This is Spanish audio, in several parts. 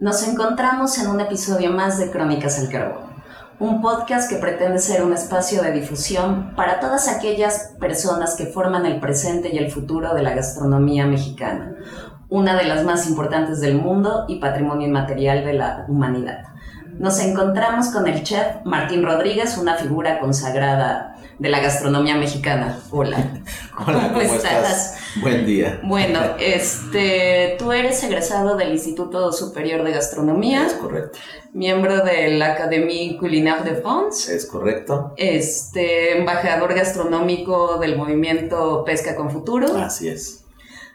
Nos encontramos en un episodio más de Crónicas al Carbón, un podcast que pretende ser un espacio de difusión para todas aquellas personas que forman el presente y el futuro de la gastronomía mexicana, una de las más importantes del mundo y patrimonio inmaterial de la humanidad. Nos encontramos con el chef Martín Rodríguez, una figura consagrada de la gastronomía mexicana. Hola. Hola, ¿cómo, estás? Buen día. Bueno, este, tú eres egresado del Instituto Superior de Gastronomía. Es correcto. Miembro de la Académie Culinaire de France. Es correcto. Este, embajador gastronómico del movimiento Pesca con Futuro. Así es.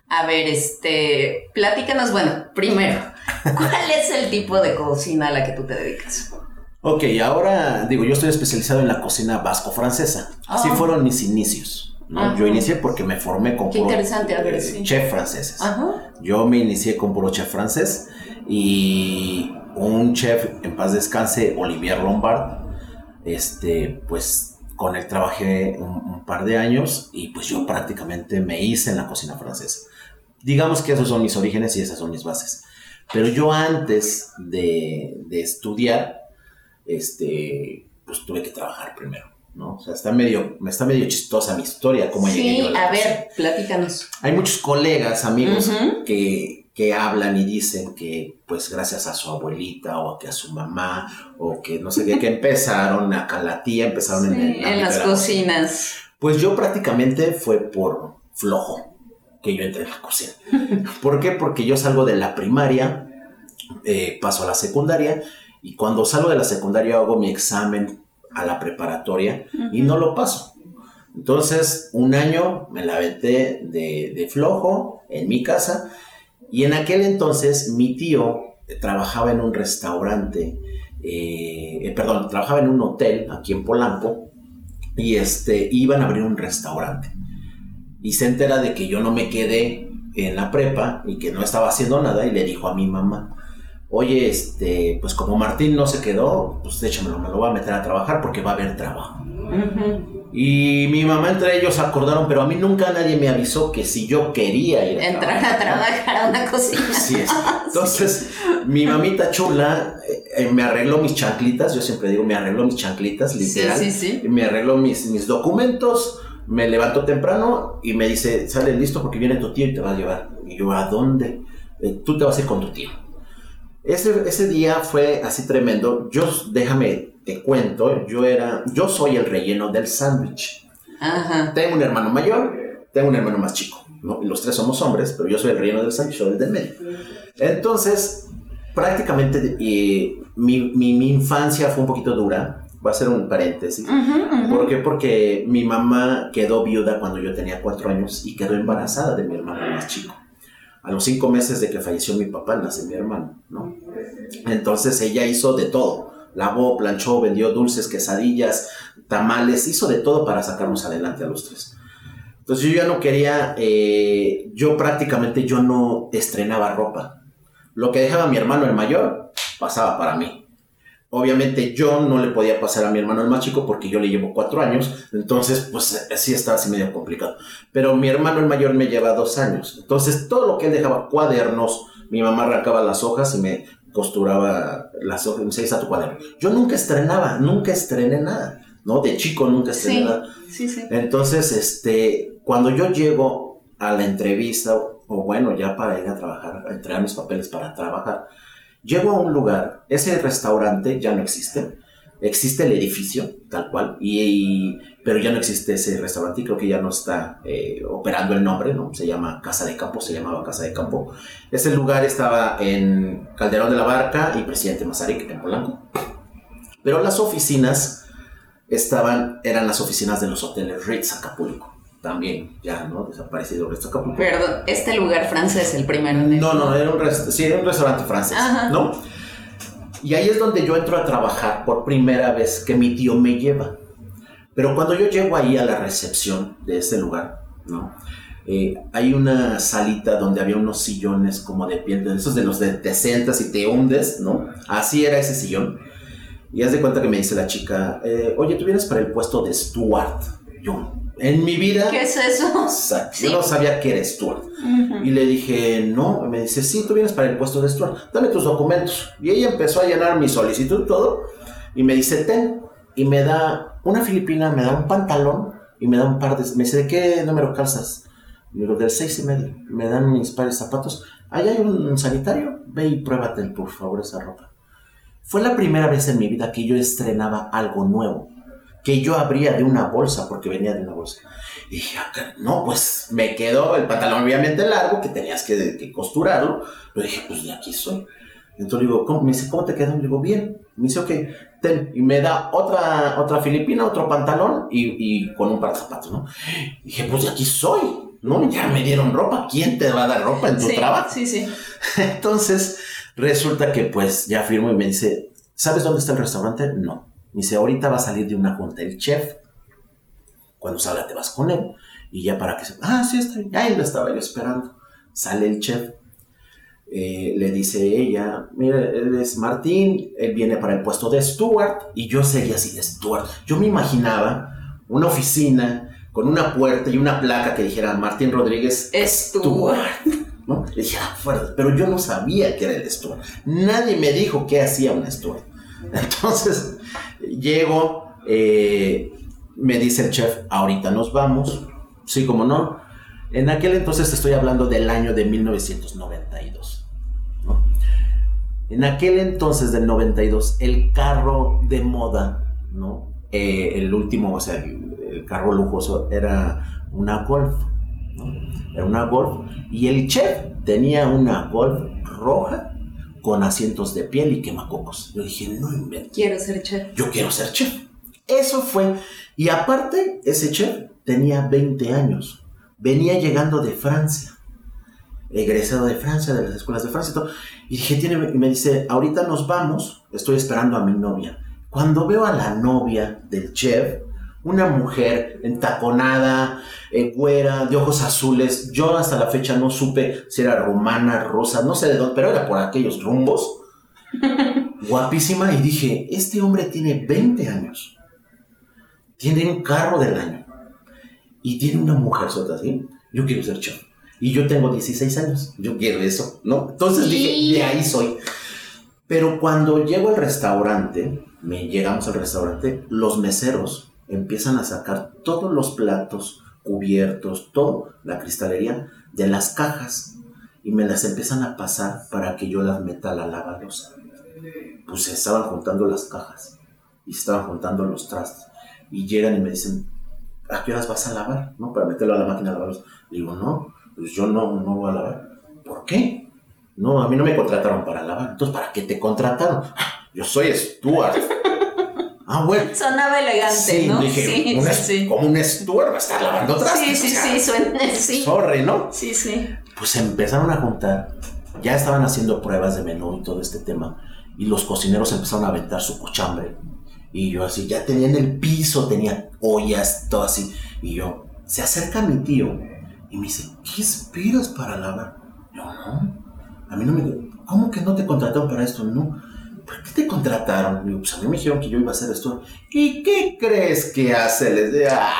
A ver, este, platícanos, bueno, primero, ¿cuál es el tipo de cocina a la que tú te dedicas? Ok, ahora digo, yo estoy especializado en la cocina vasco-francesa. Así Ah. fueron mis inicios. ¿no? Yo inicié porque me formé con Qué puro, interesante, a ver, eh, sí. chef franceses. Ajá. Yo me inicié con puro chef francés y un chef, en paz descanse, Olivier Lombard, este, pues con él trabajé un, un par de años y pues yo prácticamente me hice en la cocina francesa. Digamos que esos son mis orígenes y esas son mis bases. Pero yo antes de, de estudiar, este, pues tuve que trabajar primero, ¿no? O sea, está medio, me está medio chistosa mi historia, cómo llegué yo Sí, a a ver, platícanos. Hay muchos colegas, amigos, que, que hablan y dicen que, pues, gracias a su abuelita o que a su mamá o que no sé qué, que empezaron acá la tía, empezaron en, Sí, el en las cocinas. Pues yo prácticamente fue por flojo que yo entré en la cocina. ¿Por qué? Porque yo salgo de la primaria, eh, paso a la secundaria y cuando salgo de la secundaria hago mi examen a la preparatoria y no lo paso. Entonces, un año me la aventé de, de flojo en mi casa y en aquel entonces mi tío trabajaba en un restaurante, eh, eh, perdón, trabajaba en un hotel aquí en Polanco y este, iban a abrir un restaurante. Y se entera de que yo no me quedé en la prepa y que no estaba haciendo nada y le dijo a mi mamá, oye, este, pues como Martín no se quedó, pues échamelo, me lo voy a meter a trabajar porque va a haber trabajo. Y mi mamá entre ellos acordaron, pero a mí nunca nadie me avisó que si yo quería ir a Entrar a trabajar a una cocina. Así es. Entonces, mi mamita chula eh, eh, me arregló mis chanclitas, yo siempre digo, me arregló mis chanclitas, Sí, literal. sí, sí. Me arregló mis, mis documentos, me levantó temprano y me dice, sale listo porque viene tu tío y te va a llevar. Y yo, ¿a dónde? "Eh, tú te vas a ir con tu tío. Ese, ese día fue así tremendo. Yo, déjame, te cuento, yo era, yo soy el relleno del sándwich. Tengo un hermano mayor, tengo un hermano más chico. Los tres somos hombres, pero yo soy el relleno del sándwich, soy el del medio. Entonces, prácticamente eh, mi, mi- mi infancia fue un poquito dura. Voy a hacer un paréntesis. ¿Por qué? Porque mi mamá quedó viuda cuando yo tenía cuatro años y quedó embarazada de mi hermano más chico. A los cinco meses de que falleció mi papá, nace mi hermano, ¿no? Entonces ella hizo de todo. Lavó, planchó, vendió dulces, quesadillas, tamales, hizo de todo para sacarnos adelante a los tres. Entonces yo ya no quería, eh, yo prácticamente yo no estrenaba ropa. Lo que dejaba mi hermano el mayor pasaba para mí. Obviamente yo no le podía pasar a mi hermano el más chico porque yo le llevo cuatro años, entonces pues sí estaba así medio complicado. Pero mi hermano el mayor me lleva dos años, entonces todo lo que él dejaba, cuadernos, mi mamá arrancaba las hojas y me costuraba las hojas, me decía, está tu cuaderno. Yo nunca estrenaba, nunca estrené nada, ¿no? De chico nunca estrené Sí. nada. Sí, sí. Entonces, este, cuando yo llego a la entrevista, o bueno, ya para ir a trabajar, a entregar mis papeles para trabajar, llego a un lugar, ese restaurante ya no existe, existe el edificio, tal cual, y, pero ya no existe ese restaurante y creo que ya no está eh, operando el nombre, ¿no? Se llama Casa de Campo, se llamaba Casa de Campo. Ese lugar estaba en Calderón de la Barca y Presidente Mazarik, en Polanco. Pero las oficinas estaban, eran las oficinas de los hoteles Ritz Acapulco. También, ya, ¿no? Desaparecido Acapulco. Perdón, este lugar francés, el primero. en el- No, no, era un, sí, era un restaurante francés, Ajá. ¿no? Y ahí es donde yo entro a trabajar por primera vez que mi tío me lleva. Pero cuando yo llego ahí a la recepción de ese lugar, ¿no? Eh, hay una salita donde había unos sillones como de piel, de esos de los de te sentas y te hundes, ¿no? Así era ese sillón. Y haz de cuenta que me dice la chica, eh, oye, ¿tú vienes para el puesto de steward? Yo, en mi vida... ¿Qué es eso? Exacto. Yo no sabía que era Stuart. Y le dije, no. me dice, sí, tú vienes para el puesto de Stuart. Dame tus documentos. Y ella empezó a llenar mi solicitud todo. Y me dice, ten. Y me da una filipina, me da un pantalón y me da un par de... Me dice, ¿de qué número calzas? Y digo, del seis y medio. Me dan mis pares de zapatos. Ahí hay un sanitario. Ve y pruébate, por favor, esa ropa. Fue la primera vez en mi vida que yo estrenaba algo nuevo que yo abría de una bolsa, porque venía de una bolsa. Y dije, ah, no, pues me quedó el pantalón obviamente largo, que tenías que, costurarlo. Pero dije, pues de aquí soy. Entonces digo, ¿cómo? me dice, ¿cómo te quedó? Y digo, bien. Me dice, ok, ten. Y me da otra, otra filipina, otro pantalón y, y con un par de zapatos, ¿no? Y dije, pues de aquí soy, ¿no? Ya me dieron ropa. ¿Quién te va a dar ropa en tu trabajo? Sí, sí. Entonces, resulta que pues ya firmo y me dice, ¿sabes dónde está el restaurante? No. Me dice, ahorita va a salir de una junta el chef. Cuando salga te vas con él. Y ya para que se... Ah, sí, está. Ahí lo estaba yo esperando. Sale el chef. Eh, le dice ella, mira, él es Martín, él viene para el puesto de Stuart. Y yo seguía así, de Stuart. Yo me imaginaba una oficina con una puerta y una placa que dijera Martín Rodríguez Stuart. ¿no? Le dije, ah, fuerte, pero yo no sabía que era el Stuart. Nadie me dijo qué hacía un Stuart. Entonces, llego, eh, me dice el chef, ahorita nos vamos. Sí, como no. En aquel entonces estoy hablando del año de 1992. En aquel entonces del 92, el carro de moda, ¿no? Eh, el último, o sea, el, carro lujoso era una Golf. Era una Golf. Y el chef tenía una Golf roja con asientos de piel y quemacocos. Yo dije, no invento. Quiero ser chef. Yo quiero ser chef. Eso fue. Y aparte, ese chef tenía 20 años. Venía llegando de Francia. Egresado de Francia, de las escuelas de Francia y todo. Y dije, tiene, y me dice, ahorita nos vamos. Estoy esperando a mi novia. Cuando veo a la novia del chef, una mujer entaconada, eh, güera, de ojos azules. Yo hasta la fecha no supe si era romana, rosa, no sé de dónde, pero era por aquellos rumbos. Guapísima y dije, este hombre tiene 20 años. Tiene un carro del año. Y tiene una mujer sota así. Yo quiero ser chef. Y yo tengo 16 años. Yo quiero eso, ¿no? Entonces dije, de ahí soy. Pero cuando llego al restaurante, me llegamos al restaurante, los meseros empiezan a sacar todos los platos, cubiertos, todo, la cristalería, de las cajas y me las empiezan a pasar para que yo las meta a la lavalosa. Pues se estaban juntando las cajas y se estaban juntando los trastes y llegan y me dicen, ¿a qué horas vas a lavar? ¿No? Para meterlo a la máquina de lavar. Digo, no, pues yo no, no voy a lavar. ¿Por qué? No, a mí no me contrataron para lavar. Entonces, ¿para qué te contrataron? Ah, yo soy Stuart. Ah, bueno. Sonaba elegante, ¿no? Dije, sí, sí, Como un Stuart va a estar lavando trastes. Sí, sí, sí, suena, sí. Sorry, ¿no? Sí, sí. Pues empezaron a juntar. Ya estaban haciendo pruebas de menú y todo este tema. Y los cocineros empezaron a aventar su cochambre. Y yo así, ya tenía en el piso, tenía ollas, todo así. Y yo, se acerca mi tío y me dice, ¿qué esperas para lavar? Yo, no. A mí no me... ¿Cómo que no te contrataron para esto? No ¿por qué te contrataron? Digo, pues a mí me dijeron que yo iba a hacer esto. ¿Y qué crees que hace? Les de, ¡ah!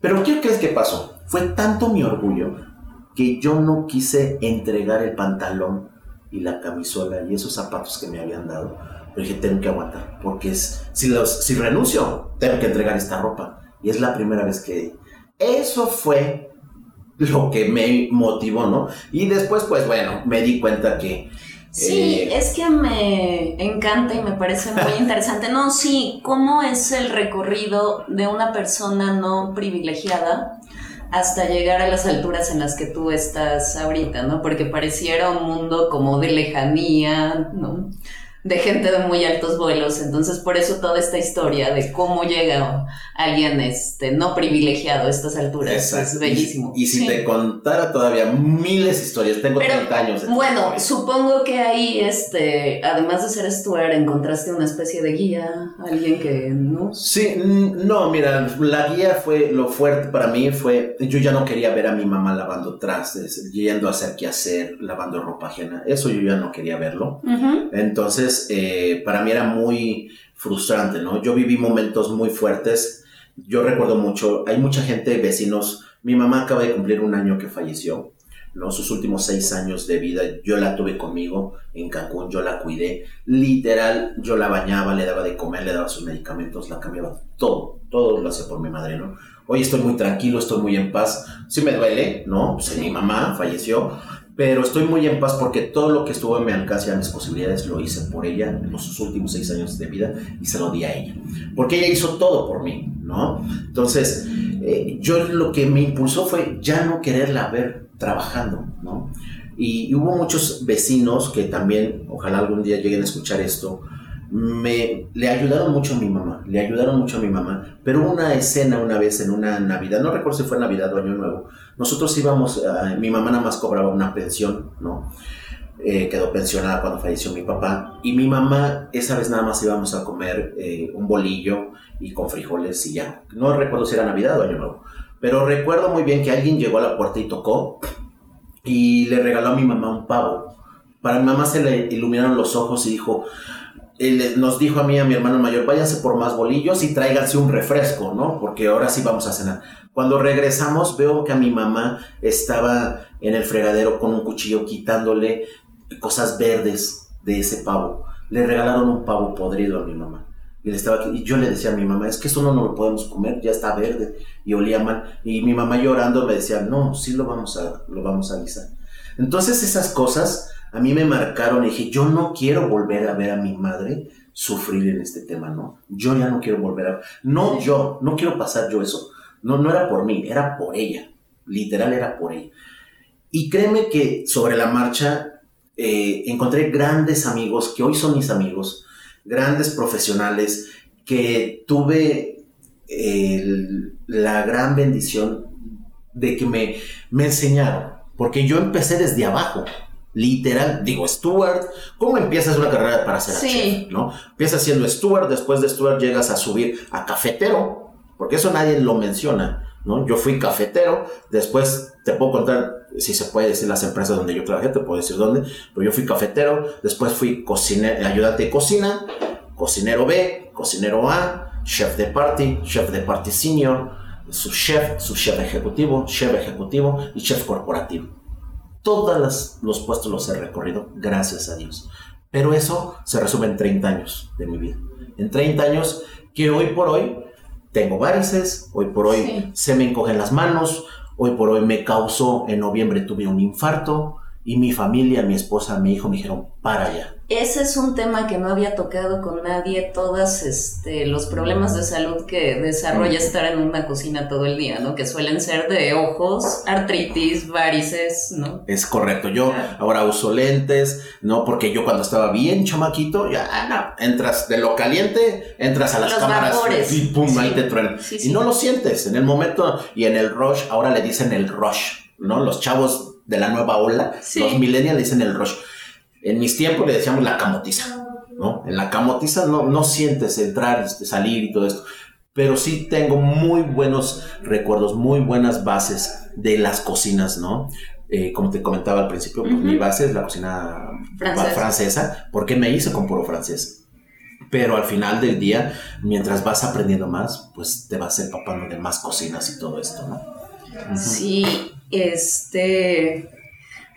Pero ¿qué crees que pasó? Fue tanto mi orgullo que yo no quise entregar el pantalón y la camisola y esos zapatos que me habían dado. Pero dije, tengo que aguantar, porque es, si, los, si renuncio, tengo que entregar esta ropa. Y es la primera vez que... Eso fue lo que me motivó, ¿no? Y después, pues bueno, me di cuenta que Sí, eh, es que me encanta y me parece muy interesante. No, sí, cómo es el recorrido de una persona no privilegiada hasta llegar a las alturas en las que tú estás ahorita, ¿no? Porque pareciera un mundo como de lejanía, ¿no? De gente de muy altos vuelos. Entonces, por eso toda esta historia de cómo llega alguien este, no privilegiado a estas alturas es bellísimo. Y, si te contara todavía miles de historias, tengo 30 años. bueno, supongo que ahí, este, además de ser Stuart, encontraste una especie de guía, alguien que, ¿no? Sí, no, mira, la guía fue, lo fuerte para mí fue, yo ya no quería ver a mi mamá lavando trastes, yendo a hacer qué hacer, lavando ropa ajena. Eso yo ya no quería verlo. Entonces, eh, para mí era muy frustrante, ¿no? Yo viví momentos muy fuertes Yo recuerdo mucho, hay mucha gente, vecinos, mi mamá acaba de cumplir un año que falleció, ¿no? Sus últimos seis años de vida, yo la tuve conmigo en Cancún, yo la cuidé, literal, yo la bañaba, le daba de comer, le daba sus medicamentos, la cambiaba, todo, todo lo hacía por mi madre, ¿no? Hoy estoy muy tranquilo, estoy muy en paz, sí me duele, ¿no? Pues mi mamá falleció, pero estoy muy en paz porque todo lo que estuvo en mi alcance y a mis posibilidades lo hice por ella en los últimos seis años de vida y se lo di a ella. Porque ella hizo todo por mí, ¿no? Entonces, eh, yo lo que me impulsó fue ya no quererla ver trabajando, ¿no? Y, hubo muchos vecinos que también, ojalá algún día lleguen a escuchar esto, me, le ayudaron mucho a mi mamá, le ayudaron mucho a mi mamá, pero una escena una vez en una Navidad, no recuerdo si fue Navidad o Año Nuevo, nosotros íbamos, mi mamá nada más cobraba una pensión, ¿no? Eh, quedó pensionada cuando falleció mi papá y mi mamá esa vez nada más íbamos a comer eh, un bolillo y con frijoles y ya. No recuerdo si era Navidad o Año Nuevo, pero recuerdo muy bien que alguien llegó a la puerta y tocó y le regaló a mi mamá un pavo. Para mi mamá se le iluminaron los ojos y dijo, él nos dijo a mí a mi hermano mayor, váyanse por más bolillos y tráiganse un refresco, ¿no? Porque ahora sí vamos a cenar. Cuando regresamos veo que a mi mamá estaba en el fregadero con un cuchillo quitándole cosas verdes de ese pavo. Le regalaron un pavo podrido a mi mamá. Y, le estaba, y yo le decía a mi mamá, es que eso no, no lo podemos comer, ya está verde y olía mal. Y mi mamá llorando me decía, no, sí lo vamos a, lo vamos a avisar. Entonces esas cosas a mí me marcaron y dije, yo no quiero volver a ver a mi madre sufrir en este tema, ¿no? Yo ya no quiero volver a... No yo, no quiero pasar yo eso. No, no era por mí, era por ella. Literal era por ella. Y créeme que sobre la marcha eh, encontré grandes amigos, que hoy son mis amigos, grandes profesionales, que tuve la gran bendición de que me, me enseñaron, porque yo empecé desde abajo literal, digo, Stuart, ¿cómo empiezas una carrera para ser chef? ¿no? Empiezas siendo Stuart, después de Stuart llegas a subir a cafetero, porque eso nadie lo menciona, ¿no? Yo fui cafetero, después te puedo contar, si se puede decir las empresas donde yo trabajé, te puedo decir dónde, pero yo fui cafetero, después fui cocinero, ayudante de cocina, cocinero B, cocinero A, chef de party, chef de party senior, su chef, su chef ejecutivo, chef ejecutivo y chef corporativo todos los puestos los he recorrido, gracias a Dios. Pero eso se resume en 30 años de mi vida. En 30 años que hoy por hoy tengo varices, hoy por hoy se me encogen las manos, hoy por hoy me causó, en noviembre tuve un infarto y mi familia, mi esposa, mi hijo me dijeron, para allá ese es un tema que no había tocado con nadie, todos este, los problemas de salud que desarrolla estar en una cocina todo el día, ¿no? Que suelen ser de ojos, artritis, varices, ¿no? Es correcto, yo ahora uso lentes, ¿no? Porque yo cuando estaba bien chamaquito, ya, no, entras de lo caliente, entras a las cámaras y pum, ahí te truenan. y no lo sientes en el momento y en el rush, ahora le dicen el rush, ¿no? Los chavos de la nueva ola, los millennials le dicen el rush en mis tiempos le decíamos la camotiza, ¿no? En la camotiza no, no sientes entrar, este, salir y todo esto, pero sí tengo muy buenos recuerdos, muy buenas bases de las cocinas, ¿no? Eh, como te comentaba al principio, pues, mi base es la cocina francesa. porque me hice con puro francés. Pero al final del día, mientras vas aprendiendo más, pues te vas empapando de más cocinas y todo esto, ¿no? Sí, este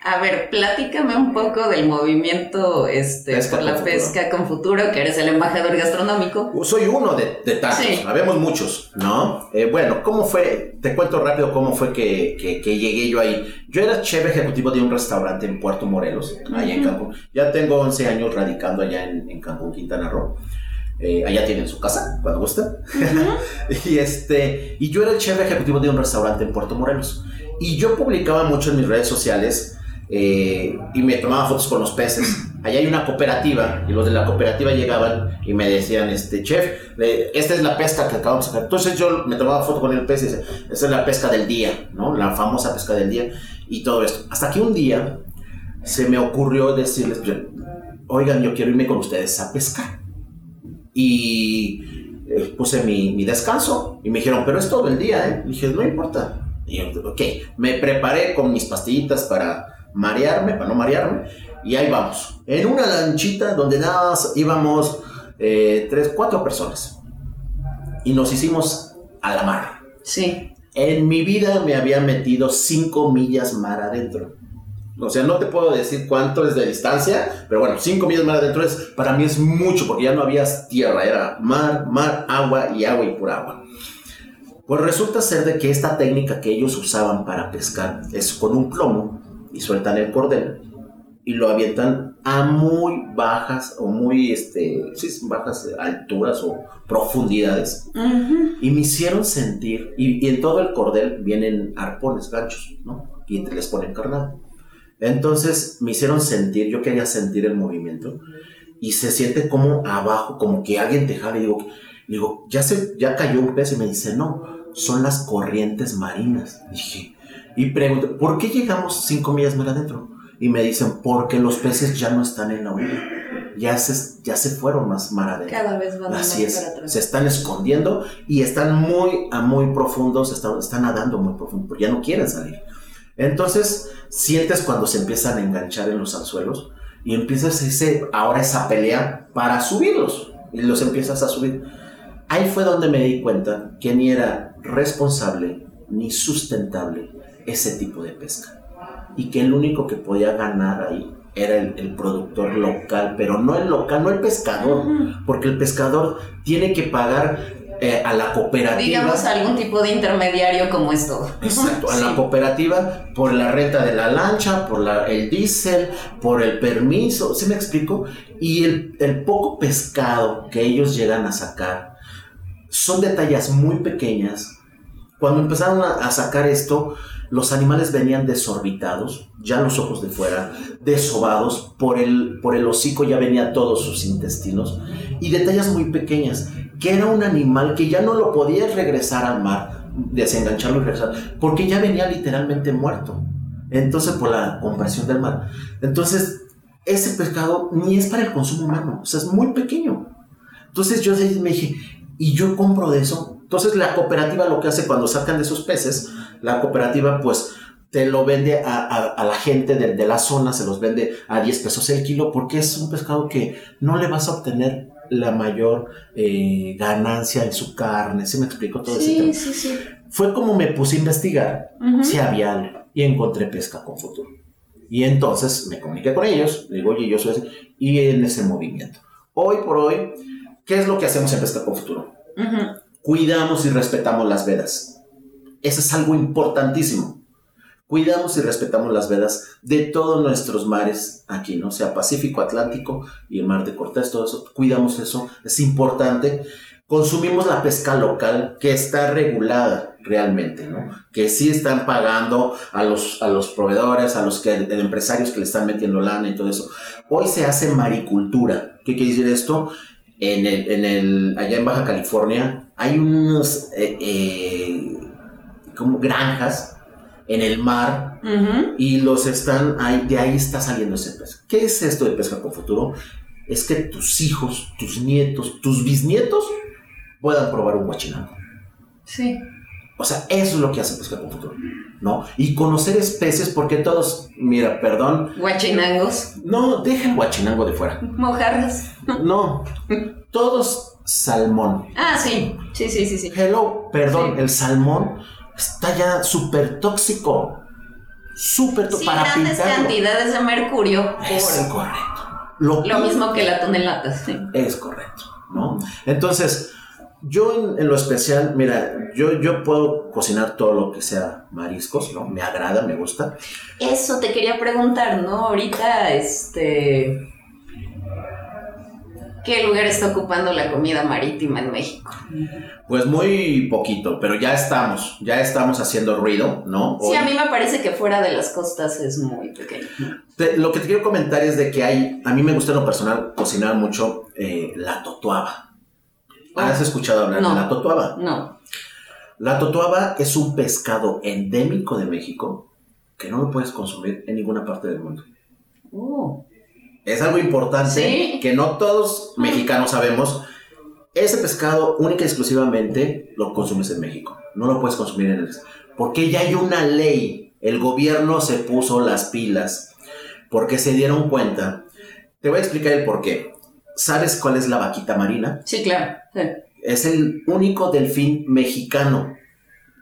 a ver, platícame un poco del movimiento este, por la pesca con futuro, que eres el embajador gastronómico. Soy uno de, de tantos, habemos muchos, ¿no? Eh, bueno, ¿cómo fue? Te cuento rápido cómo fue que, llegué yo ahí. Yo era chef ejecutivo de un restaurante en Puerto Morelos, allá en Cancún. Ya tengo 11 años radicando allá en, Cancún, Quintana Roo. Eh, allá tienen su casa, cuando gusta. y, este, y yo era el chef ejecutivo de un restaurante en Puerto Morelos. Y yo publicaba mucho en mis redes sociales eh, y me tomaba fotos con los peces. Allá hay una cooperativa y los de la cooperativa llegaban y me decían, este chef, esta es la pesca que acabamos de sacar. Entonces yo me tomaba foto con el pez y decía, esta es la pesca del día, ¿no? La famosa pesca del día y todo esto. Hasta que un día se me ocurrió decirles, oigan, yo quiero irme con ustedes a pescar. Y eh, puse mi, descanso y me dijeron, pero es todo el día, ¿eh? Dije, no importa. Y yo, ok, me preparé con mis pastillitas para marearme, para no marearme, y ahí vamos. En una lanchita donde nada íbamos eh, tres, cuatro personas. Y nos hicimos a la mar. Sí. En mi vida me había metido 5 millas mar adentro. O sea, no te puedo decir cuánto es de distancia, pero bueno, 5 millas mar adentro es, para mí es mucho, porque ya no había tierra, era mar, mar, agua y agua y pura agua. Pues resulta ser de que esta técnica que ellos usaban para pescar es con un plomo y sueltan el cordel y lo avientan a muy bajas o muy este, sí, bajas alturas o profundidades. Y me hicieron sentir, y, en todo el cordel vienen arpones, ganchos, ¿no? Y les ponen carnada. Entonces me hicieron sentir, yo quería sentir el movimiento y se siente como abajo, como que alguien te jala y digo, digo, ya, se, ya cayó un pez y me dice, no, son las corrientes marinas. Dije, y pregunto, ¿por qué llegamos cinco millas más adentro? y me dicen, porque los peces ya no están en la orilla, ya se, ya se fueron más mar adentro. Cada vez van Así es, se están escondiendo y están muy, a muy profundos, están, están nadando muy profundo, porque ya no quieren salir. Entonces, sientes cuando se empiezan a enganchar en los anzuelos y empiezas ese, ahora esa pelea para subirlos y los empiezas a subir. Ahí fue donde me di cuenta que ni era responsable ni sustentable ese tipo de pesca y que el único que podía ganar ahí era el, productor local, pero no el local, no el pescador, porque el pescador tiene que pagar eh, a la cooperativa. Digamos algún tipo de intermediario como esto. Exacto, a la cooperativa por la renta de la lancha, por la, el diésel, por el permiso, ¿se me explico? Y el, el poco pescado que ellos llegan a sacar son detalles muy pequeñas. Cuando empezaron a sacar esto, los animales venían desorbitados, ya los ojos de fuera, desovados, por el, por el hocico ya venían todos sus intestinos, y detalles muy pequeñas, que era un animal que ya no lo podías regresar al mar, desengancharlo y regresar, porque ya venía literalmente muerto. Entonces, por la compresión del mar. Entonces, ese pescado ni es para el consumo humano, o sea, es muy pequeño. Entonces yo me dije, ¿y yo compro de eso? Entonces la cooperativa lo que hace cuando sacan de esos peces, la cooperativa pues te lo vende a, la gente de, la zona, se los vende a 10 pesos el kilo porque es un pescado que no le vas a obtener la mayor eh, ganancia en su carne. ¿Sí me explico todo sí, Sí, sí. Fue como me puse a investigar si había algo y encontré pesca con futuro. Y entonces me comuniqué con ellos, digo, oye, yo soy ese, y en ese movimiento. Hoy por hoy, ¿qué es lo que hacemos en Pesca con Futuro? Cuidamos y respetamos las vedas eso es algo importantísimo. Cuidamos y respetamos las vedas de todos nuestros mares aquí, ¿no? Sea Pacífico, Atlántico y el Mar de Cortés, todo eso. Cuidamos eso, es importante. Consumimos la pesca local que está regulada realmente, ¿no? Que sí están pagando a los, a los proveedores, a los que, empresarios que le están metiendo lana y todo eso. Hoy se hace maricultura. ¿Qué quiere decir esto? En el, en el, allá en Baja California hay unos eh, eh, como granjas en el mar y los están ahí, de ahí está saliendo ese pez. ¿Qué es esto de pesca con futuro? Es que tus hijos, tus nietos, tus bisnietos puedan probar un guachinango. Sí. O sea, eso es lo que hace pesca con futuro, ¿no? Y conocer especies porque todos, mira, perdón. Guachinangos. No, deja el guachinango de fuera. Mojarras. No, todos salmón. Ah, sí, sí, sí, sí. sí. Hello, perdón, el salmón está ya súper tóxico. Súper tóxico. Sí, grandes cantidades de mercurio. Es correcto. Lo, mismo que la tonelada. Sí. Es correcto, ¿no? Entonces, yo en, lo especial, mira, yo, yo puedo cocinar todo lo que sea mariscos, ¿no? Me agrada, me gusta. Eso te quería preguntar, ¿no? Ahorita, este ¿Qué lugar está ocupando la comida marítima en México? Pues muy poquito, pero ya estamos, ya estamos haciendo ruido, ¿no? Sí, a mí me parece que fuera de las costas es muy pequeño. lo que te quiero comentar es de que hay, a mí me gusta en lo personal cocinar mucho eh, la totuaba. Oh. ¿Has escuchado hablar de la totuaba? No. La totuaba es un pescado endémico de México que no lo puedes consumir en ninguna parte del mundo. Oh es algo importante que no todos mexicanos sabemos. Ese pescado única y exclusivamente lo consumes en México. No lo puedes consumir en el... Porque ya hay una ley. El gobierno se puso las pilas porque se dieron cuenta. Te voy a explicar el por qué. ¿Sabes cuál es la vaquita marina? Sí, claro. Es el único delfín mexicano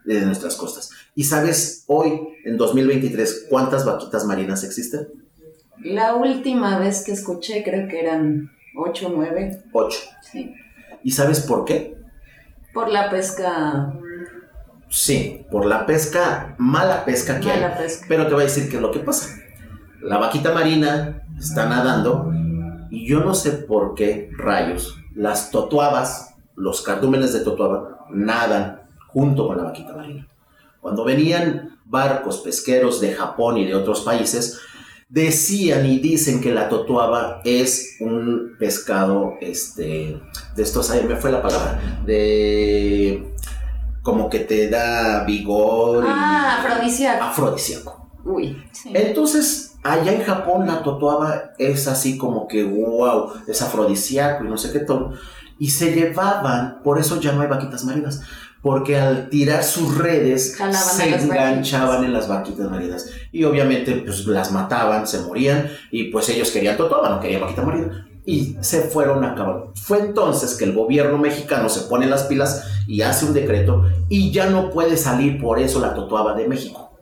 de nuestras costas. ¿Y sabes hoy, en 2023, cuántas vaquitas marinas existen? La última vez que escuché creo que eran ocho o nueve. Ocho. Sí. ¿Y sabes por qué? Por la pesca. Sí, por la pesca, mala pesca que Mala hay. pesca. Pero te voy a decir qué es lo que pasa. La vaquita marina está nadando y yo no sé por qué rayos las totuabas, los cardúmenes de totuaba, nadan junto con la vaquita marina. Cuando venían barcos pesqueros de Japón y de otros países, decían y dicen que la totuaba es un pescado, este, de estos, ahí me fue la palabra, de como que te da vigor Ah, afrodisíaco. afrodisíaco. Uy. Sí. Entonces, allá en Japón la totuaba es así como que, wow, es afrodisíaco y no sé qué todo. Y se llevaban, por eso ya no hay vaquitas marinas, porque al tirar sus redes Jalaban se enganchaban en las vaquitas marinas. Y obviamente pues las mataban, se morían y pues ellos querían totuaba, no querían vaquita marina. Y se fueron a acabar. Fue entonces que el gobierno mexicano se pone las pilas y hace un decreto y ya no puede salir por eso la totuaba de México.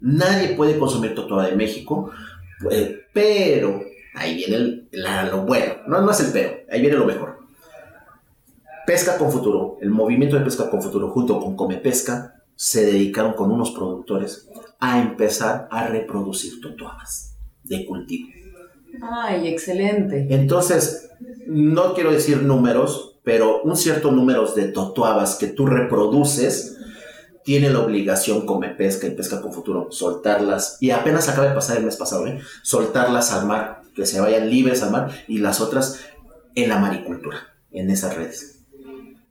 Nadie puede consumir totuaba de México, eh, pero ahí viene el- la- lo bueno. No, no es el pero, ahí viene lo mejor. Pesca con Futuro, el movimiento de Pesca con Futuro junto con Come Pesca se dedicaron con unos productores a empezar a reproducir totuabas de cultivo. Ay, excelente. Entonces, no quiero decir números, pero un cierto número de totuabas que tú reproduces tiene la obligación come pesca y pesca con futuro soltarlas y apenas acaba de pasar el mes pasado ¿eh? soltarlas al mar que se vayan libres al mar y las otras en la maricultura en esas redes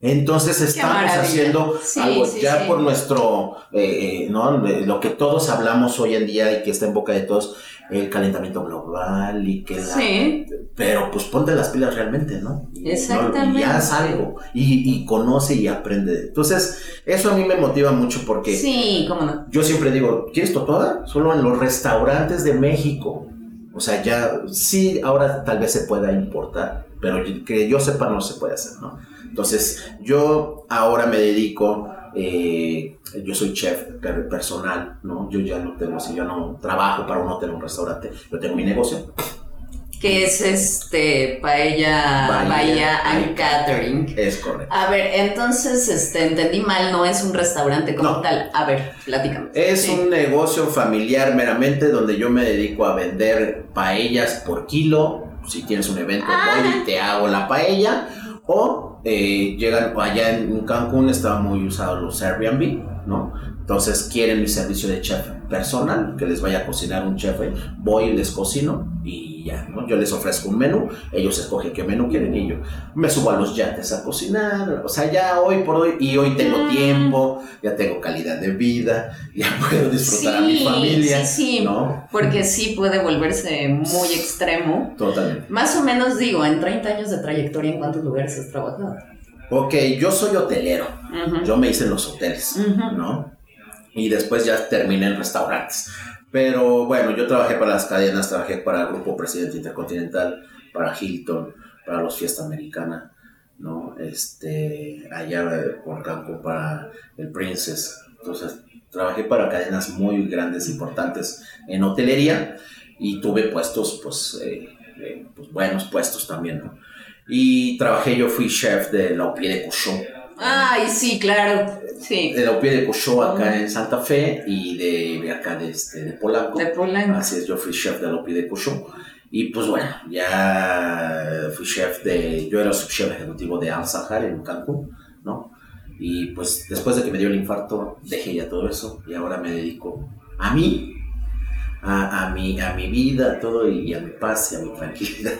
entonces estamos haciendo Sí, algo sí, ya sí. por nuestro eh, eh, no lo que todos hablamos hoy en día y que está en boca de todos el calentamiento global y que la Sí, pero pues ponte las pilas realmente, ¿no? Exactamente. Y haz algo y, y conoce y aprende. Entonces, eso a mí me motiva mucho porque sí, cómo no. yo siempre digo, ¿quieres totoada? Solo en los restaurantes de México. O sea, ya, sí, ahora tal vez se pueda importar, pero que yo sepa no se puede hacer, ¿no? Entonces, yo ahora me dedico, eh, yo soy chef per- personal, ¿no? Yo ya no tengo, si yo no trabajo para un hotel o un restaurante, yo tengo mi negocio. Que es este Paella, Bahía Bahía and and Catering. Es correcto. A ver, entonces, este, entendí mal, no es un restaurante como No. tal. A ver, platícame. Es Sí. un negocio familiar meramente donde yo me dedico a vender paellas por kilo. Si tienes un evento, Ah. voy y te hago la paella. O eh, llegan allá en Cancún, estaban muy usados los Airbnb, ¿no? Entonces quieren mi servicio de chef personal, que les vaya a cocinar un chef. Voy y les cocino y ya, ¿no? Yo les ofrezco un menú, ellos escogen qué menú quieren y yo me subo a los yates a cocinar. O sea, ya hoy por hoy, y hoy tengo Mm. tiempo, ya tengo calidad de vida, ya puedo disfrutar a mi Sí, familia. sí, sí. ¿No? Porque sí puede volverse muy extremo. Totalmente. Más o menos digo, en 30 años de trayectoria, ¿en cuántos lugares has trabajado? Ok, yo soy hotelero. Ujú. Yo me hice en los hoteles, Ujú. ¿no? Y después ya terminé en restaurantes. Pero bueno, yo trabajé para las cadenas, trabajé para el Grupo Presidente Intercontinental, para Hilton, para los Fiesta Americana, ¿no? Este, allá eh, por Cancún para el Princess. Entonces, trabajé para cadenas muy grandes, importantes en hotelería y tuve puestos, pues, eh, eh, pues, buenos puestos también, ¿no? Y trabajé, yo fui chef de la Opie de Couchon. Ay, sí, claro. Sí. De la Opie de Couchon acá en Santa Fe y de, acá de, este, de Polanco. De Polanco. Así es, yo fui chef de la Opie de Couchon. Y pues bueno, ya fui chef de, yo era subchef ejecutivo de Al Sahar en Cancún, ¿no? Y pues después de que me dio el infarto, dejé ya todo eso y ahora me dedico a mí, a, a, mi, a mi vida, a todo y a mi paz y a mi tranquilidad.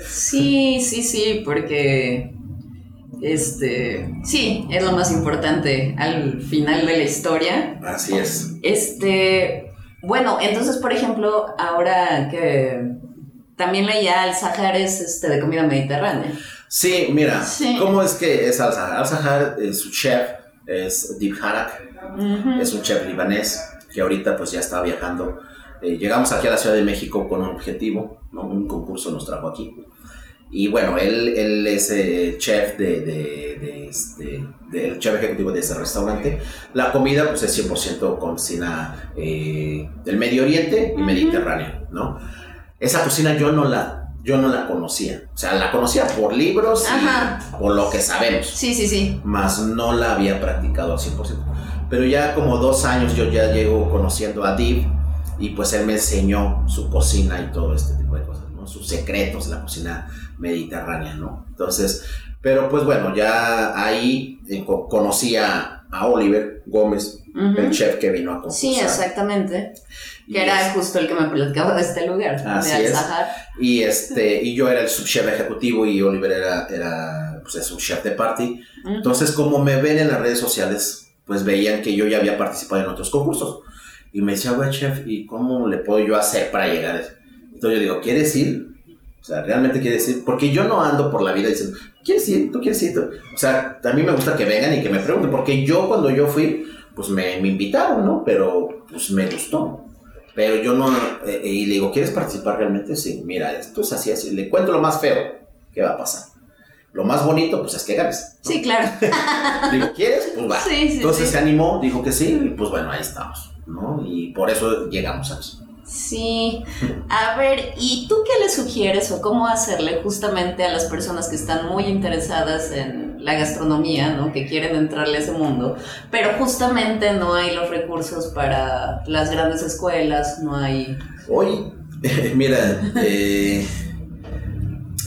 Sí, sí, sí, porque este, sí, es lo más importante al final de la historia. Así es. Este, bueno, entonces, por ejemplo, ahora que también leía Al Sahar es este de comida mediterránea. Sí, mira, Sí. ¿cómo es que es Al Sahar? Al Sahar, eh, su chef es Deep Harak, es un chef libanés que ahorita pues ya está viajando. Eh, llegamos aquí a la Ciudad de México con un objetivo, ¿no? un concurso nos trajo aquí. Y bueno, él, él es el chef de, de, de este, del chef ejecutivo de ese restaurante. La comida pues es 100% cocina eh, del Medio Oriente y. Mediterráneo, ¿no? Esa cocina yo no la, yo no la conocía. O sea, la conocía por libros y por lo que sabemos Sí, sí, sí. más no la había practicado al 100%. Pero ya como dos años yo ya llego conociendo a Div y pues él me enseñó su cocina y todo este tipo de cosas, ¿no? Sus secretos, la cocina mediterránea, ¿no? Entonces, pero pues bueno, ya ahí eh, co- conocí a, a Oliver Gómez, el chef que vino a concursar. Sí, exactamente. Y Que era es- justo el que me platicaba de este lugar, Así de es. Al-Sahar. Y, este, y yo era el subchef ejecutivo y Oliver era, era pues, es un chef de party. Entonces, como me ven en las redes sociales, pues veían que yo ya había participado en otros concursos. Y me decía, güey, chef, ¿y cómo le puedo yo hacer para llegar? a eso?". Entonces yo digo, ¿quieres ir? O sea, ¿realmente quieres ir? Porque yo no ando por la vida diciendo, ¿quieres ir? ¿Tú quieres ir? O sea, a mí me gusta que vengan y que me pregunten, porque yo cuando yo fui, pues me, me invitaron, ¿no? Pero pues me gustó. Pero yo no, eh, eh, y le digo, ¿quieres participar realmente? Sí, mira, esto es así, así. Le cuento lo más feo, ¿qué va a pasar? Lo más bonito, pues es que ganes. ¿no? Sí, claro. Digo, ¿quieres? Pues va. Sí, sí, Entonces sí. se animó, dijo que sí, y pues bueno, ahí estamos, ¿no? Y por eso llegamos a eso. Sí. A ver, ¿y tú qué le sugieres o cómo hacerle justamente a las personas que están muy interesadas en la gastronomía, ¿no? Que quieren entrarle a ese mundo, pero justamente no hay los recursos para las grandes escuelas, no hay... Hoy, mira, eh,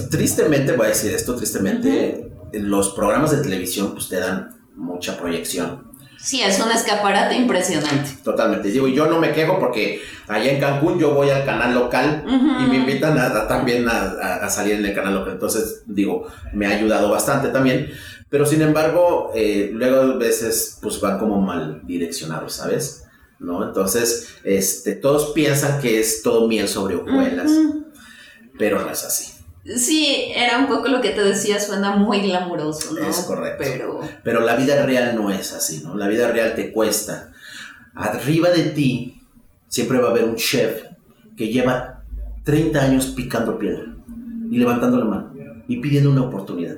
tristemente, voy a decir esto, tristemente, los programas de televisión pues te dan mucha proyección. Sí, es un escaparate impresionante. Totalmente. Digo, yo no me quejo porque allá en Cancún yo voy al canal local y me invitan a, a también a, salir en el canal local. Entonces, digo, me ha ayudado bastante también. Pero sin embargo, eh, luego a veces pues van como mal direccionados, ¿sabes? ¿No? Entonces, este, todos piensan que es todo miel sobre hojuelas, pero no es así. Sí, era un poco lo que te decía, suena muy glamuroso, ¿no? Es correcto. Pero Pero la vida real no es así, ¿no? La vida real te cuesta. Arriba de ti siempre va a haber un chef que lleva 30 años picando piedra y levantando la mano y pidiendo una oportunidad.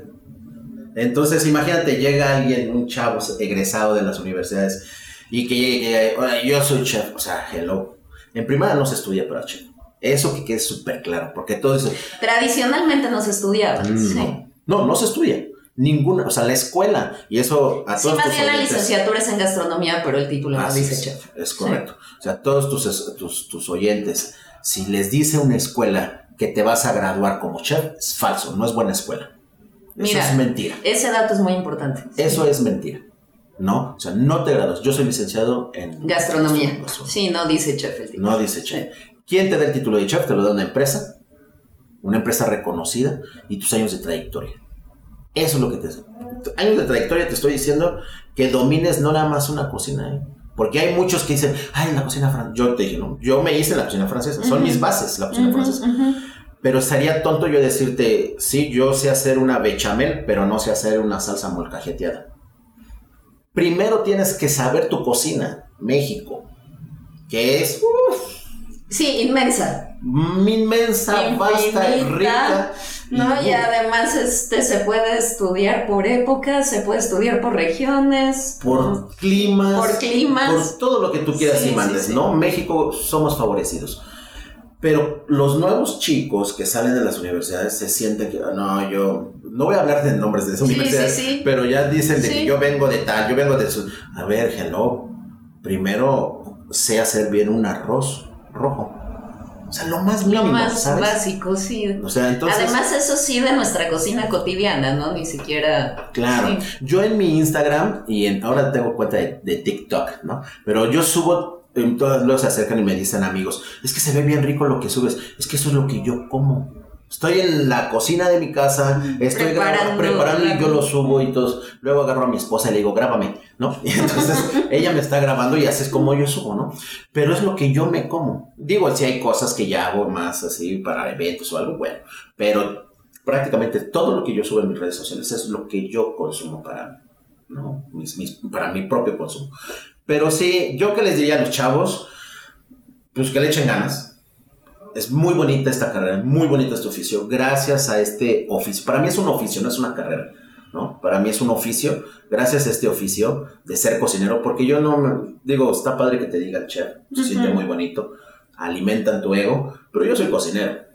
Entonces, imagínate, llega alguien, un chavo egresado de las universidades y que llegue, "Hola, yo soy chef, o sea, hello. En primera no se estudia para chef. Eso que quede súper claro, porque todo eso, tradicionalmente no se estudiaba. Mm, sí. no, no, no se estudia. Ninguna, o sea, la escuela, y eso a Sí, todos más bien la licenciatura es en gastronomía, pero el título no dice es, chef. es correcto. O sea, todos tus, tus, tus oyentes, si les dice una escuela que te vas a graduar como chef, es falso, no es buena escuela. Eso Mira. es mentira. Ese dato es muy importante. Eso es mentira. ¿No? O sea, no te gradúas. Yo soy licenciado en Gastronomía. gastronomía. Sí, no dice chef el título. No dice chef. ¿Quién te da el título de chef? Te lo da una empresa, una empresa reconocida y tus años de trayectoria. Eso es lo que te Años de trayectoria te estoy diciendo que domines no nada más una cocina, ¿eh? Porque hay muchos que dicen, ay, la cocina francesa. Yo te dije, no, yo me hice en la cocina francesa. Son mis bases, la cocina francesa. ujú. Pero estaría tonto yo decirte, sí, yo sé hacer una bechamel, pero no sé hacer una salsa molcajeteada. Primero tienes que saber tu cocina, México, que es Sí, inmensa. inmensa, vasta, rica. ¿no? y- Y además este, se puede estudiar por épocas, se puede estudiar por regiones, por climas, por climas. por todo lo que tú quieras Sí, y mandes, sí, sí. ¿no? México somos favorecidos. Pero los nuevos chicos que salen de las universidades se sienten que, no, yo no voy a hablar de nombres de esas universidades, pero ya dicen de que yo vengo de tal, yo vengo de su... A ver, hello, primero sé hacer bien un arroz rojo. O sea, lo más Lo mínimo, más ¿sabes? básico, sí. O sea, entonces... Además, eso sí de nuestra cocina cotidiana, ¿no? Ni siquiera. Claro, Sí. yo en mi Instagram y en, ahora tengo cuenta de, de TikTok, ¿no? Pero yo subo, en todas luego se acercan y me dicen amigos, es que se ve bien rico lo que subes, es que eso es lo que yo como. Estoy en la cocina de mi casa, estoy Preparando grabando, preparando y yo lo subo y todos. Luego agarro a mi esposa y le digo, grábame, ¿no? Y entonces ella me está grabando y así es como yo subo, ¿no? Pero es lo que yo me como. Digo, si hay cosas que ya hago más así para eventos o algo, bueno, pero prácticamente todo lo que yo subo en mis redes sociales es lo que yo consumo para, ¿no? mis, mis- para mi propio consumo. Pero sí, yo que les diría a los chavos, pues que le echen ganas, es muy bonita esta carrera, muy bonito este oficio, gracias a este oficio. Para mí es un oficio, no es una carrera, ¿no? Para mí es un oficio, gracias a este oficio de ser cocinero, porque yo no, me, digo, está padre que te diga el chef, se siente muy bonito, alimentan tu ego, pero yo soy cocinero.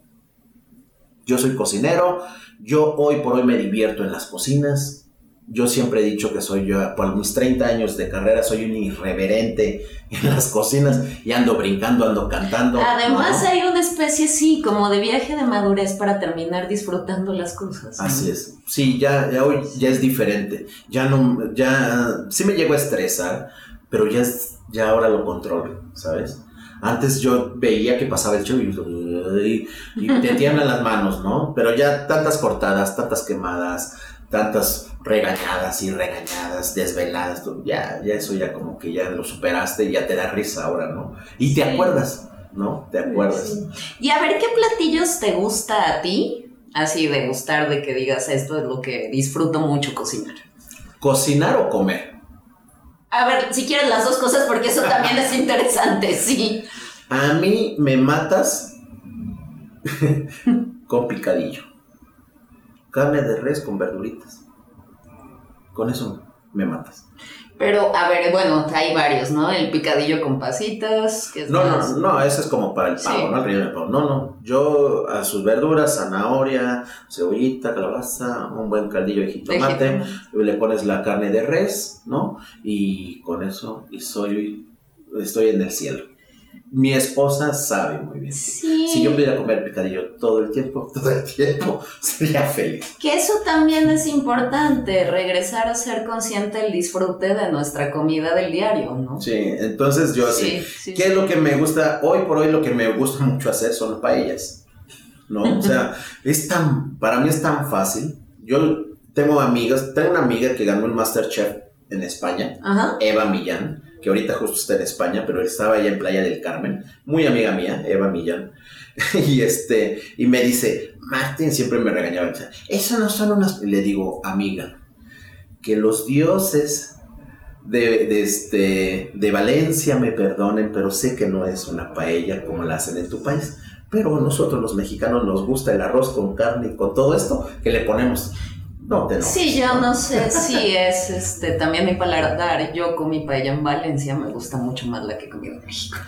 Yo soy cocinero, yo hoy por hoy me divierto en las cocinas, yo siempre he dicho que soy yo, por mis 30 años de carrera, soy un irreverente en las cocinas y ando brincando, ando cantando. Además hay una especie, sí, como de viaje de madurez para terminar disfrutando las cosas. Así es. Sí, ya, ya hoy ya es diferente. Ya no, ya, sí me llego a estresar, pero ya, es, ya ahora lo controlo, ¿sabes? Antes yo veía que pasaba el show y, y te tiemblan las manos, ¿no? Pero ya tantas cortadas, tantas quemadas, tantas regañadas y regañadas, desveladas, ya, ya eso ya como que ya lo superaste y ya te da risa ahora, ¿no? Y te acuerdas, ¿no? Te acuerdas. Y a ver, ¿qué platillos te gusta a ti? Así de gustar, de que digas, esto es lo que disfruto mucho cocinar. ¿Cocinar o comer? A ver, si quieres las dos cosas, porque eso también es interesante, sí. A mí me matas con picadillo. Carne de res con verduritas. Con eso me matas. Pero, a ver, bueno, hay varios, ¿no? El picadillo con pasitas. Que es no, no, no, ese es como para el pavo, ¿no? El relleno de pavo. No, no. Yo a sus verduras, zanahoria, cebollita, calabaza, un buen caldillo de jitomate. Le pones la carne de res, ¿no? Y con eso, y soy, estoy en el cielo mi esposa sabe muy bien. Si yo pudiera comer picadillo todo el tiempo, todo el tiempo, sería feliz. Que eso también es importante, regresar a ser consciente del disfrute de nuestra comida del diario, ¿no? Sí, entonces yo sí. ¿Qué es lo que me gusta? Hoy por hoy lo que me gusta mucho hacer son paellas, ¿no? O sea, es tan, para mí es tan fácil. Yo tengo amigas, tengo una amiga que ganó el Masterchef en España, Eva Millán que ahorita justo está en España, pero estaba allá en Playa del Carmen, muy amiga mía, Eva Millán, y este, y me dice, Martín siempre me regañaba, eso no son unas, le digo, amiga, que los dioses de, de, este, de Valencia me perdonen, pero sé que no es una paella como la hacen en tu país. Pero nosotros los mexicanos nos gusta el arroz con carne y con todo esto que le ponemos no te Sí, yo no sé si es este también mi paladar. Yo con mi paella en Valencia me gusta mucho más la que comí en México.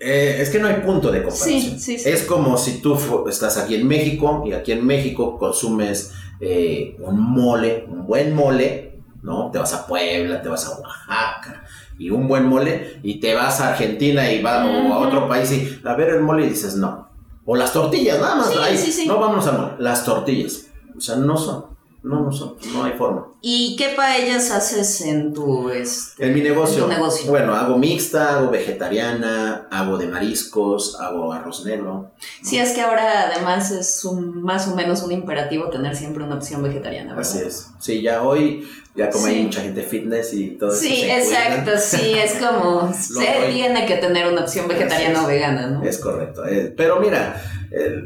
Eh, es que no hay punto de comparación. Sí, sí, Es como si tú estás aquí en México y aquí en México consumes eh, un mole, un buen mole, ¿no? Te vas a Puebla, te vas a Oaxaca y un buen mole y te vas a Argentina y vas a otro país y a ver el mole y dices no. O las tortillas, nada más. no vamos a mole, las tortillas o sea, no son. No, no son. No hay forma. ¿Y qué paellas haces en tu, este, en mi negocio? Bueno, hago mixta, hago vegetariana, hago de mariscos, hago arroz negro. Sí, es que ahora además es un, más o menos un imperativo tener siempre una opción vegetariana, ¿verdad? Así es. Sí, ya hoy, ya como hay mucha gente fitness y todo eso. Sí, exacto, sí, es como, se tiene que tener una opción vegetariana o vegana, ¿no? Es correcto. Eh, pero mira,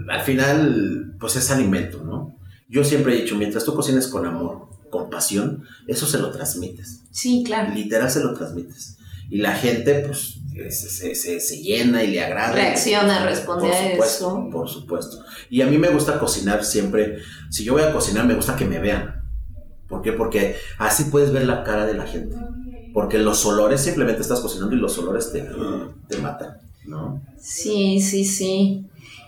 al final, pues es alimento, ¿no? Yo siempre he dicho, mientras tú cocines con amor, con pasión, eso se lo transmites. Sí, claro. Literal se lo transmites. Y la gente, pues, se, se, se llena y le agrada. Reacciona, responde a eso. Por supuesto. Y a mí me gusta cocinar siempre. Si yo voy a cocinar, me gusta que me vean. ¿Por qué? Porque así puedes ver la cara de la gente. Porque los olores, simplemente estás cocinando y los olores te, te matan, ¿no? Sí, sí, sí.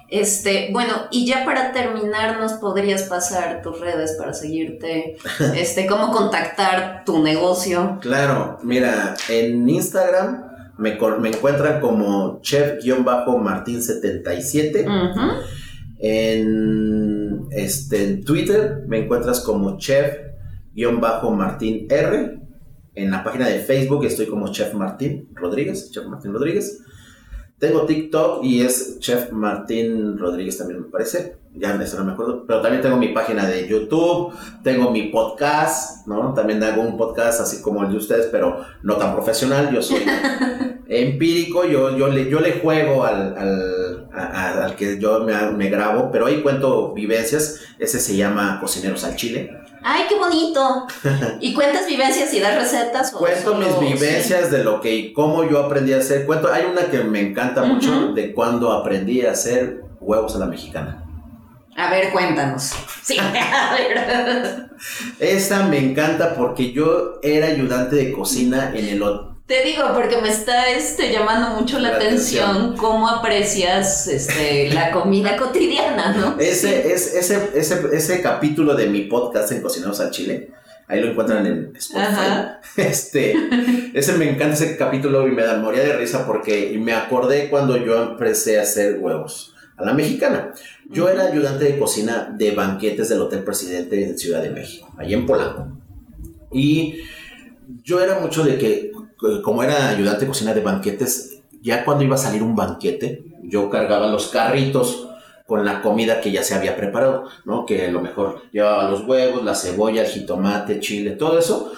Este, bueno, y ya para terminar, ¿nos podrías pasar tus redes para seguirte? Este, cómo contactar tu negocio. Claro, mira, en Instagram me, me encuentran como chef-martín77. en, este, en Twitter me encuentras como chef-martín R. En la página de Facebook estoy como Chef Martín Rodríguez, Chef Martín Rodríguez. Tengo TikTok y es Chef Martín Rodríguez también me parece. Ya eso no me acuerdo. Pero también tengo mi página de YouTube, tengo mi podcast, ¿no? También hago un podcast así como el de ustedes, pero no tan profesional. Yo soy empírico, yo, yo, le, yo le juego al, al, que yo me, me, grabo, pero ahí cuento vivencias. Ese se llama Cocineros al Chile. ¡Ay, qué bonito! ¿Y cuentas vivencias y das recetas? Cuento mis vivencias de lo que y cómo yo aprendí a hacer. Cuento, hay una que me encanta mucho de cuando aprendí a hacer huevos a la mexicana. A ver, cuéntanos. Sí, a ver. Esa me encanta porque yo era ayudante de cocina en el te digo, porque me está este, llamando mucho la, atención, cómo aprecias este, la comida cotidiana, ¿no? Ese, es, ese, ese, ese capítulo de mi podcast en Cocineros al Chile, ahí lo encuentran en Spotify. Este, ese me encanta ese capítulo y me da moría de risa porque me acordé cuando yo empecé a hacer huevos a la mexicana. Yo era ayudante de cocina de banquetes del Hotel Presidente de Ciudad de México, ahí en Polanco. Y yo era mucho de que como era ayudante de cocina de banquetes, ya cuando iba a salir un banquete, yo cargaba los carritos con la comida que ya se había preparado, ¿no? Que a lo mejor llevaba los huevos, la cebolla, el jitomate, chile, todo eso.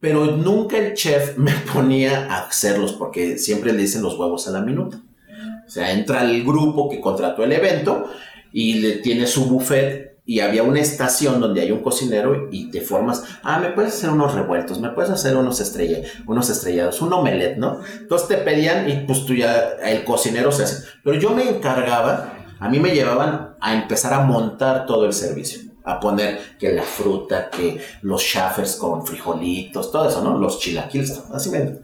Pero nunca el chef me ponía a hacerlos porque siempre le dicen los huevos a la minuta. O sea, entra el grupo que contrató el evento y le tiene su buffet y había una estación donde hay un cocinero y te formas, ah, me puedes hacer unos revueltos, me puedes hacer unos, estrella, unos estrellados, un omelette, ¿no? Entonces te pedían y pues tú ya, el cocinero se hace. Pero yo me encargaba, a mí me llevaban a empezar a montar todo el servicio, a poner que la fruta, que los shaffers con frijolitos, todo eso, ¿no? Los chilaquiles, así me...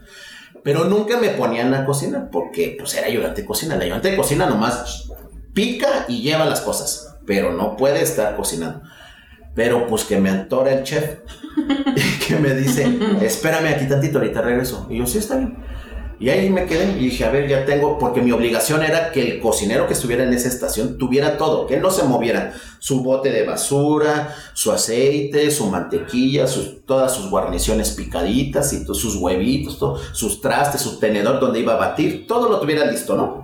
Pero nunca me ponían a cocinar porque pues era ayudante de cocina. La ayudante de cocina nomás pica y lleva las cosas pero no puede estar cocinando. Pero pues que me antora el chef y que me dice, espérame aquí tantito, ahorita regreso. Y yo, sí, está bien. Y ahí me quedé y dije, a ver, ya tengo, porque mi obligación era que el cocinero que estuviera en esa estación tuviera todo, que no se moviera. Su bote de basura, su aceite, su mantequilla, todas sus guarniciones picaditas y sus huevitos, sus trastes, su tenedor donde iba a batir, todo lo tuviera listo, ¿no?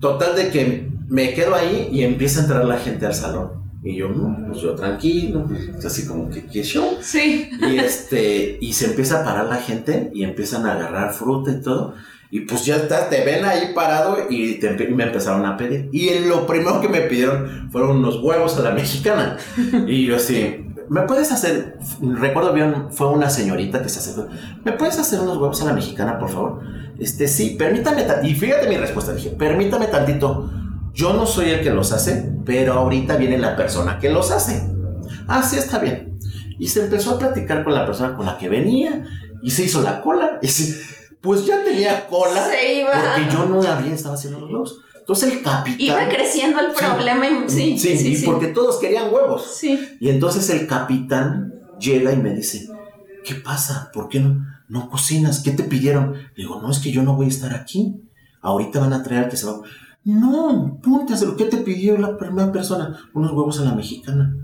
Total de que me quedo ahí y empieza a entrar la gente al salón. Y yo, no, pues yo tranquilo, pues, así como que, ¿qué show? Sí. Y, este, y se empieza a parar la gente y empiezan a agarrar fruta y todo. Y pues ya está, te ven ahí parado y, me empezaron a pedir. Y lo primero que me pidieron fueron unos huevos a la mexicana. Y yo así, ¿me puedes hacer? Recuerdo bien, fue una señorita que se acercó. ¿Me puedes hacer unos huevos a la mexicana, por favor? Este, sí, permítame. Y fíjate mi respuesta. Dije, permítame tantito yo no soy el que los hace, pero ahorita viene la persona que los hace. Ah, sí, está bien. Y se empezó a platicar con la persona con la que venía y se hizo la cola. Y pues ya tenía cola se iba. porque yo no había estado haciendo los huevos. Entonces el capitán... Iba creciendo el problema. Sí, sí, sí, y porque todos querían huevos. Sí. Y entonces el capitán llega y me dice, ¿qué pasa? ¿Por qué no, no cocinas? ¿Qué te pidieron? Le digo, no, es que yo no voy a estar aquí. Ahorita van a traer que se va... No, ponte lo que te pidió la primera persona, unos huevos a la mexicana.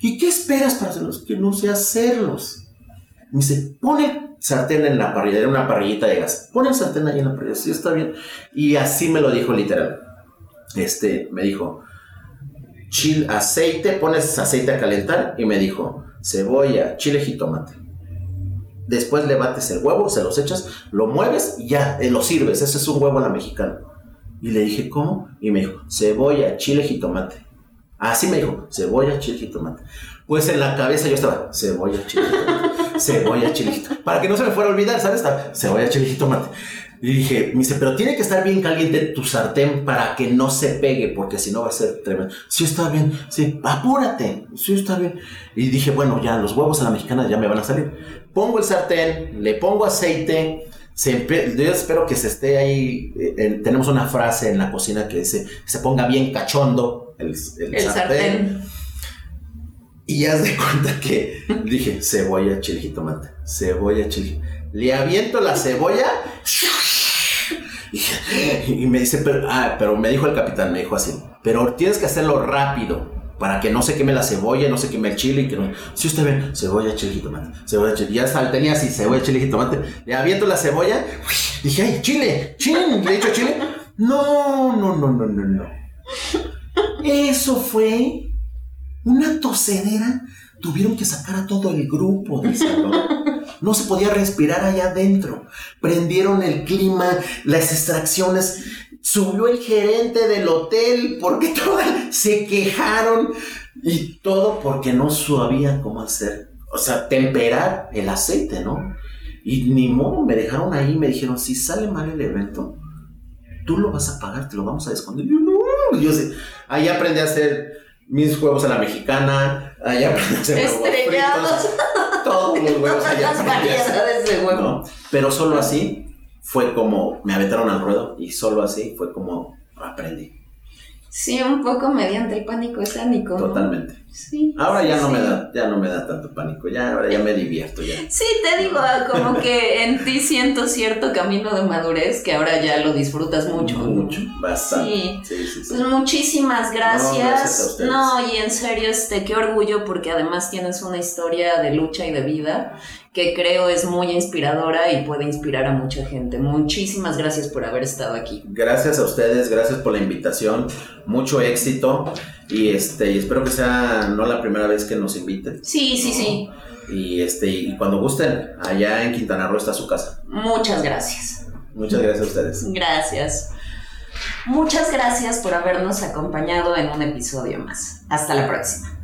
¿Y qué esperas para hacerlos? Que no sé hacerlos. Me dice, pone sartén en la parrilla, era una parrillita de gas. Pone sartén ahí en la parrilla, sí está bien. Y así me lo dijo literal. Este, me dijo, chile, aceite, pones aceite a calentar y me dijo, cebolla, chile, jitomate. Después le bates el huevo, se los echas, lo mueves y ya, eh, lo sirves. Ese es un huevo a la mexicana. Y le dije, ¿cómo? Y me dijo, cebolla, chile, jitomate. Así me dijo, cebolla, chile, jitomate. Pues en la cabeza yo estaba, cebolla, chile, jitomate. cebolla, chile, jitomate. Para que no se me fuera a olvidar, ¿sabes? Cebolla, chile, jitomate. Y dije, me dice, pero tiene que estar bien caliente tu sartén para que no se pegue, porque si no va a ser tremendo. Sí, está bien, sí, apúrate, sí, está bien. Y dije, bueno, ya los huevos a la mexicana ya me van a salir. Pongo el sartén, le pongo aceite, yo espero que se esté ahí. Eh, tenemos una frase en la cocina que dice: se ponga bien cachondo el, sartén. Y ya de cuenta que dije: cebolla, chile, jitomate. Cebolla, chile. Le aviento la cebolla. Y, me dice: pero, ah, pero me dijo el capitán, me dijo así: pero tienes que hacerlo rápido para que no se queme la cebolla, no se queme el chile y que no. Si usted ve, cebolla, chile y tomate, cebolla, chile. Ya está, tenía así, cebolla, chile y tomate. Le aviento la cebolla, dije, ay, chile, chile, le he hecho chile. No, no, no, no, no, no. Eso fue una tosedera. Tuvieron que sacar a todo el grupo del salón. No se podía respirar allá adentro. Prendieron el clima, las extracciones subió el gerente del hotel porque todas se quejaron y todo porque no sabía cómo hacer, o sea, temperar el aceite, ¿no? Y ni modo, me dejaron ahí, me dijeron, si sale mal el evento, tú lo vas a pagar, te lo vamos a descontar. Y yo, no, yo sé, ahí aprendí a hacer mis huevos a la mexicana, ahí aprendí a hacer huevos fritos, todos los huevos allá. Las variedades de huevo. ¿no? Pero solo así fue como me aventaron al ruedo y solo así fue como aprendí. Sí, un poco mediante el pánico escénico. ¿no? Totalmente. Sí. Ahora sí, ya no sí. me da, ya no me da tanto pánico, ya ahora ya me divierto ya. Sí, te digo, ah, como que en ti siento cierto camino de madurez que ahora ya lo disfrutas mucho. Mucho, bastante. Sí, sí, sí. Pues muchísimas gracias. No, gracias a. No, y en serio, este, qué orgullo porque además tienes una historia de lucha y de vida que creo es muy inspiradora y puede inspirar a mucha gente. Muchísimas gracias por haber estado aquí. Gracias a ustedes, gracias por la invitación, mucho éxito y este y espero que sea no la primera vez que nos inviten. Sí, sí, sí. Y este y cuando gusten, allá en Quintana Roo está su casa. Muchas gracias. Muchas gracias a ustedes. Gracias. Muchas gracias por habernos acompañado en un episodio más. Hasta la próxima.